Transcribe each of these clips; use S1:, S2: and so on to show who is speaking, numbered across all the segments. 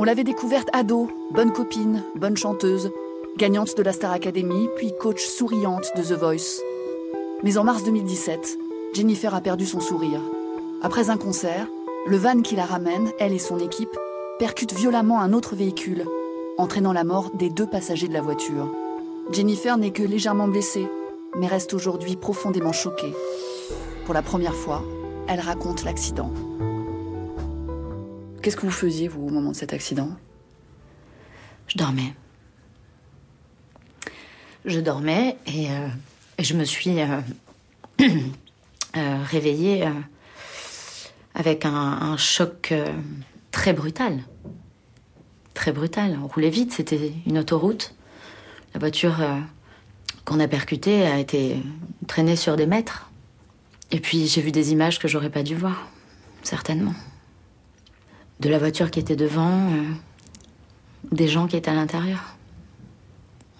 S1: On l'avait découverte ado, bonne copine, bonne chanteuse, gagnante de la Star Academy, puis coach souriante de The Voice. Mais en mars 2017, Jennifer a perdu son sourire. Après un concert, le van qui la ramène, elle et son équipe, percute violemment un autre véhicule, entraînant la mort des deux passagers de la voiture. Jennifer n'est que légèrement blessée, mais reste aujourd'hui profondément choquée. Pour la première fois, elle raconte l'accident. Qu'est-ce que vous faisiez, vous, au moment de cet accident?
S2: Je dormais. Je dormais et, euh, je me suis euh, euh, réveillée avec un, un choc très brutal. Très brutal. On roulait vite, c'était une autoroute. La voiture qu'on a percutée a été traînée sur des mètres. Et puis j'ai vu des images que j'aurais pas dû voir, certainement. De la voiture qui était devant, euh, des gens qui étaient à l'intérieur.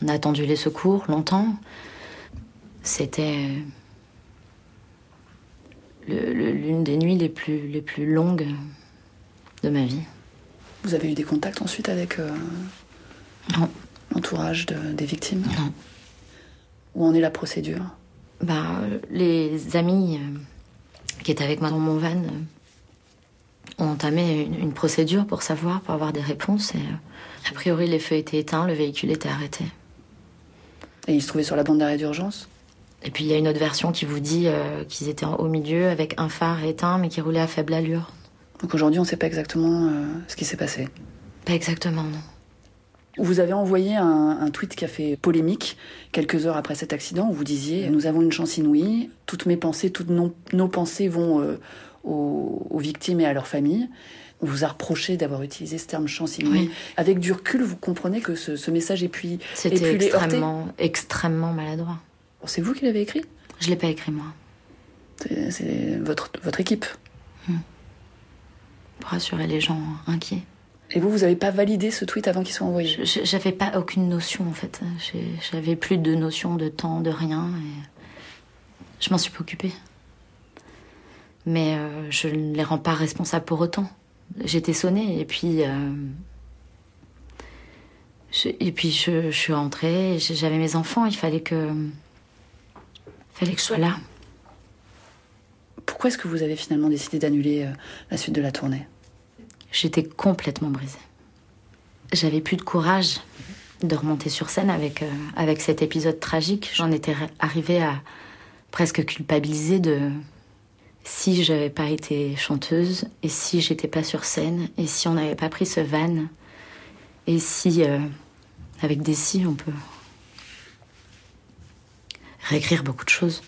S2: On a attendu les secours longtemps. C'était le- l'une des nuits les plus, les plus longues de ma vie.
S1: Vous avez eu des contacts ensuite avec euh, l'entourage de- des victimes?
S2: Non.
S1: Où en est la procédure?
S2: Bah, euh, les amis euh, qui étaient avec moi dans mon van euh, ont entamé une, une procédure pour savoir, pour avoir des réponses. Et euh, a priori, les feux étaient éteints, le véhicule était arrêté.
S1: Et ils se trouvaient sur la bande d'arrêt d'urgence?
S2: Et puis il y a une autre version qui vous dit euh, qu'ils étaient en- au milieu avec un phare éteint, mais qui roulait à faible allure.
S1: Donc aujourd'hui, on ne sait pas exactement euh, ce qui s'est passé.
S2: Pas exactement, non.
S1: Vous avez envoyé un, un tweet qui a fait polémique quelques heures après cet accident où vous disiez Nous avons une chance inouïe, toutes mes pensées, toutes nos, nos pensées vont euh, aux, aux victimes et à leurs familles. On vous a reproché d'avoir utilisé ce terme inouïe.
S2: Oui.
S1: Avec du recul, vous comprenez que ce, ce message ait pu, ait
S2: C'était extrêmement, maladroit.
S1: C'est vous qui l'avez écrit?
S2: Je l'ai pas écrit moi,
S1: C'est votre, votre équipe.
S2: pour rassurer les gens inquiets.
S1: Et vous, vous n'avez pas validé ce tweet avant qu'il soit envoyé?
S2: J'avais pas aucune notion en fait. J'avais plus de notion de temps, de rien. Et je m'en suis pas occupée. Mais euh, je ne les rends pas responsables pour autant. J'étais sonnée et puis. euh, je- et puis je, je suis rentrée, j'avais mes enfants, il fallait que. Fallait que je sois là.
S1: Pourquoi est-ce que vous avez finalement décidé d'annuler euh, la suite de la tournée?
S2: J'étais complètement brisée. J'avais plus de courage de remonter sur scène avec, avec cet épisode tragique. J'en étais ri- arrivée à presque culpabiliser de si j'avais pas été chanteuse et si j'étais pas sur scène et si on n'avait pas pris ce van et si euh, avec des si on peut réécrire beaucoup de choses.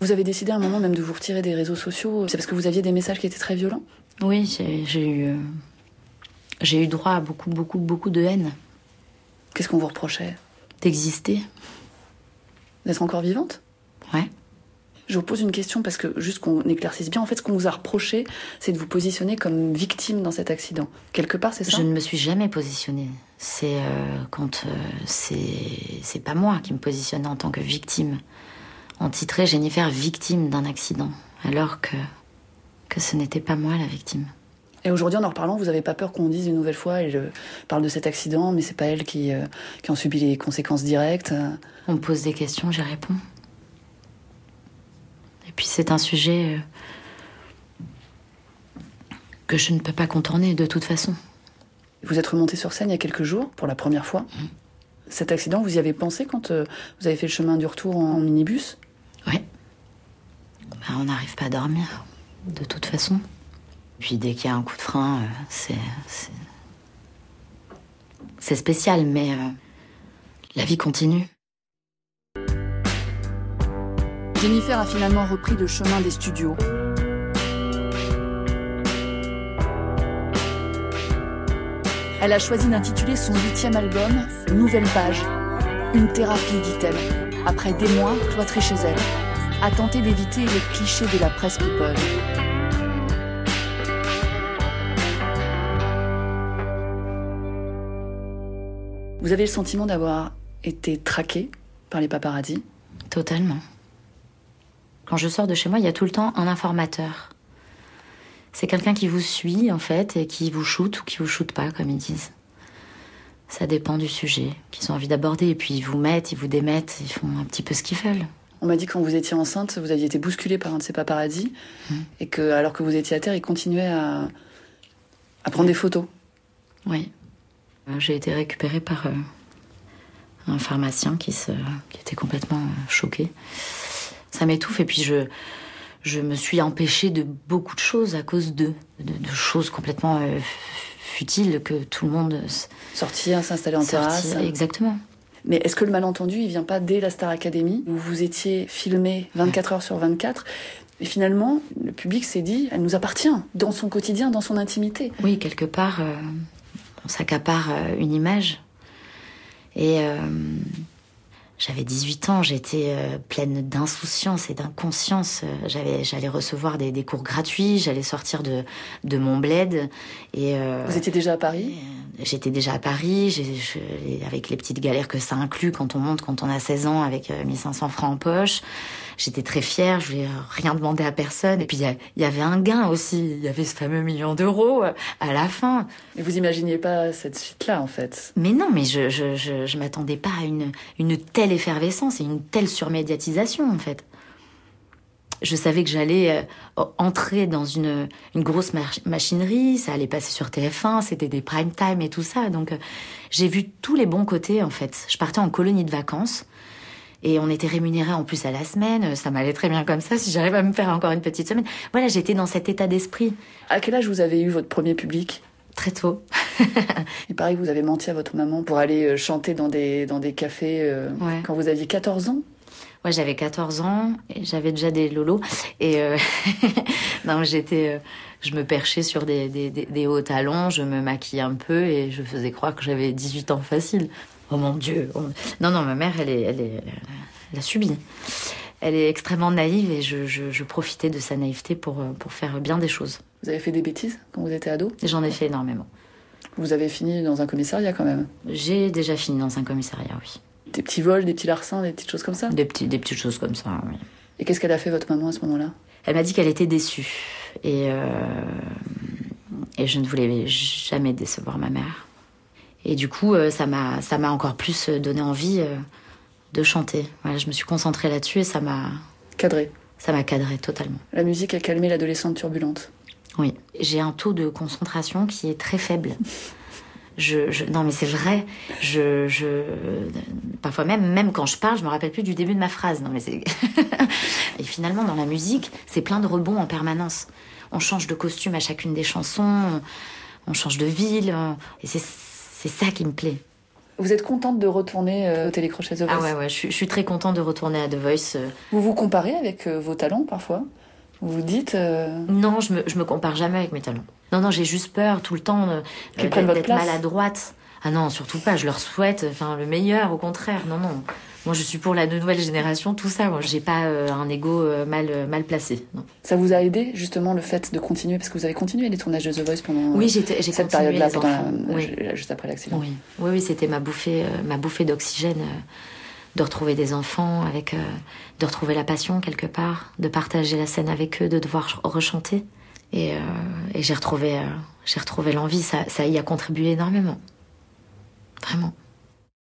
S1: Vous avez décidé à un moment même de vous retirer des réseaux sociaux. C'est parce que vous aviez des messages qui étaient très violents?
S2: Oui, j'ai eu euh, j'ai eu droit à beaucoup beaucoup beaucoup de haine
S1: Qu'est-ce qu'on vous reprochait?
S2: D'exister.
S1: D'être encore vivante?
S2: Ouais.
S1: Je vous pose une question parce que, juste qu'on éclaircisse bien, en fait, ce qu'on vous a reproché, c'est de vous positionner comme victime dans cet accident. Quelque part, c'est ça?
S2: Je ne me suis jamais positionnée. C'est euh, quand euh, c'est c'est pas moi qui me positionnais en tant que victime. On titrait Jennifer victime d'un accident, alors que que ce n'était pas moi la victime.
S1: Et aujourd'hui, en en reparlant, vous n'avez pas peur qu'on dise une nouvelle fois, elle euh, parle de cet accident, mais c'est pas elle qui, euh, qui en subit les conséquences directes?
S2: On me pose des questions, j'y réponds. Puis c'est un sujet euh, que je ne peux pas contourner de toute façon.
S1: Vous êtes remonté sur scène il y a quelques jours, pour la première fois. Cet accident, vous y avez pensé quand euh, vous avez fait le chemin du retour en, minibus?
S2: Ouais. Ben, on n'arrive pas à dormir, de toute façon. Puis dès qu'il y a un coup de frein, euh, c'est. c'est- C'est spécial, mais euh, la vie continue.
S1: Jennifer a finalement repris le chemin des studios. Elle a choisi d'intituler son huitième album Nouvelle page. Une thérapie, dit-elle, après des mois cloîtrée chez elle, à tenter d'éviter les clichés de la presse people. Vous avez le sentiment d'avoir été traqué par les paparazzis
S2: Totalement. Quand je sors de chez moi, il y a tout le temps un informateur C'est quelqu'un qui vous suit, en fait, et qui vous shoot ou qui vous shoot pas, comme ils disent. Ça dépend du sujet qu'ils ont envie d'aborder. Et puis ils vous mettent, ils vous démettent, ils font un petit peu ce qu'ils veulent.
S1: On m'a dit que quand vous étiez enceinte, vous aviez été bousculée par un de ces paparazzis, mmh. et que alors que vous étiez à terre, ils continuaient à, à prendre des photos.
S2: Oui. Euh, j'ai été récupérée par euh, un pharmacien qui, se, qui était complètement euh, choqué. Ça m'étouffe et puis je, je me suis empêchée de beaucoup de choses à cause d'eux, de, de, choses complètement futiles que tout le monde...
S1: Sortir, s'installer en terrasse.
S2: Exactement.
S1: Mais est-ce que le malentendu, il vient pas dès la Star Academy, où vous étiez filmé 24 heures sur 24 et finalement, le public s'est dit, elle nous appartient, dans son quotidien, dans son intimité.
S2: Oui, quelque part, euh, on s'accapare euh, une image. Et euh, j'avais 18 ans, j'étais euh, pleine d'insouciance et d'inconscience. J'avais, j'allais recevoir des, des, cours gratuits, j'allais sortir de, de mon bled. Et,
S1: euh, Vous étiez déjà à Paris?
S2: J'étais déjà à Paris, j'ai, avec les petites galères que ça inclut quand on monte, quand on a 16 ans, avec 1500 francs en poche. J'étais très fière, je voulais rien demander à personne. Et puis il y, y, avait un gain aussi, il y avait ce fameux million d'euros à la fin.
S1: Et vous imaginiez pas cette suite-là en fait?
S2: Mais non, mais je je, je, je m'attendais pas à une, une telle effervescence et une telle surmédiatisation en fait. Je savais que j'allais euh, entrer dans une, une grosse machinerie, ça allait passer sur TF1, c'était des prime time et tout ça. Donc euh, j'ai vu tous les bons côtés en fait. Je partais en colonie de vacances et on était rémunéré en plus à la semaine. Ça m'allait très bien comme ça si j'arrive à me faire encore une petite semaine. Voilà, j'étais dans cet état d'esprit.
S1: À quel âge vous avez eu votre premier public?
S2: Très tôt.
S1: Il paraît que vous avez menti à votre maman pour aller euh, chanter dans des, dans des cafés euh,
S2: ouais.
S1: quand vous aviez 14 ans?
S2: Ouais, j'avais 14 ans et j'avais déjà des lolos. Et euh... non, j'étais, euh, je me perchais sur des, des, des, hauts talons, je me maquillais un peu et je faisais croire que j'avais 18 ans facile. Oh mon Dieu Non, non, ma mère, elle, est, elle, est, elle a subi. Elle est extrêmement naïve et je, je, je, profitais de sa naïveté pour, pour faire bien des choses.
S1: Vous avez fait des bêtises quand vous étiez ado?
S2: J'en ai fait énormément.
S1: Vous avez fini dans un commissariat quand même?
S2: J'ai déjà fini dans un commissariat, oui.
S1: Des petits vols, des petits larcins, des petites choses comme ça?
S2: Des, petits, des petites choses comme ça, oui.
S1: Et qu'est-ce qu'elle a fait, votre maman, à ce moment-là?
S2: Elle m'a dit qu'elle était déçue. Et, euh, et je ne voulais jamais décevoir ma mère. Et du coup, euh, ça m'a, ça m'a encore plus donné envie euh, de chanter. Voilà, je me suis concentrée là-dessus et ça m'a...
S1: Cadré
S2: Ça m'a cadré totalement.
S1: La musique a calmé l'adolescente turbulente
S2: Oui. J'ai un taux de concentration qui est très faible. Je, je, non mais c'est vrai. Je, je, parfois même, même quand je parle, je me rappelle plus du début de ma phrase. Non mais c'est. et finalement, dans la musique, c'est plein de rebonds en permanence. On change de costume à chacune des chansons, on change de ville, et c'est c'est ça qui me plaît.
S1: Vous êtes contente de retourner euh, au télécrochet The Voice
S2: Ah ouais, ouais, je, suis, je suis très contente de retourner à The Voice. Euh...
S1: Vous vous comparez avec euh, vos talents parfois? Vous vous dites
S2: Non, je me, je me compare jamais avec mes talents. Non, non, j'ai juste peur tout le temps d'être maladroite. Ah non, surtout pas. Je leur souhaite, enfin, le meilleur. Au contraire, non, non. Moi, je suis pour la nouvelle génération, tout ça. Moi, j'ai pas euh, un ego euh, mal mal placé. Non.
S1: Ça vous a aidé justement le fait de continuer? Parce que vous avez continué les tournages de The Voice pendant
S2: oui, j'ai
S1: cette période-là,
S2: oui.
S1: juste après l'accident.
S2: Oui, oui, oui c'était ma bouffée, euh, ma bouffée d'oxygène. Euh, de retrouver des enfants, avec, euh, de retrouver la passion quelque part, de partager la scène avec eux, de devoir rechanter. Et, euh, et j'ai retrouvé, euh, j'ai retrouvé l'envie. Ça, ça y a contribué énormément. Vraiment.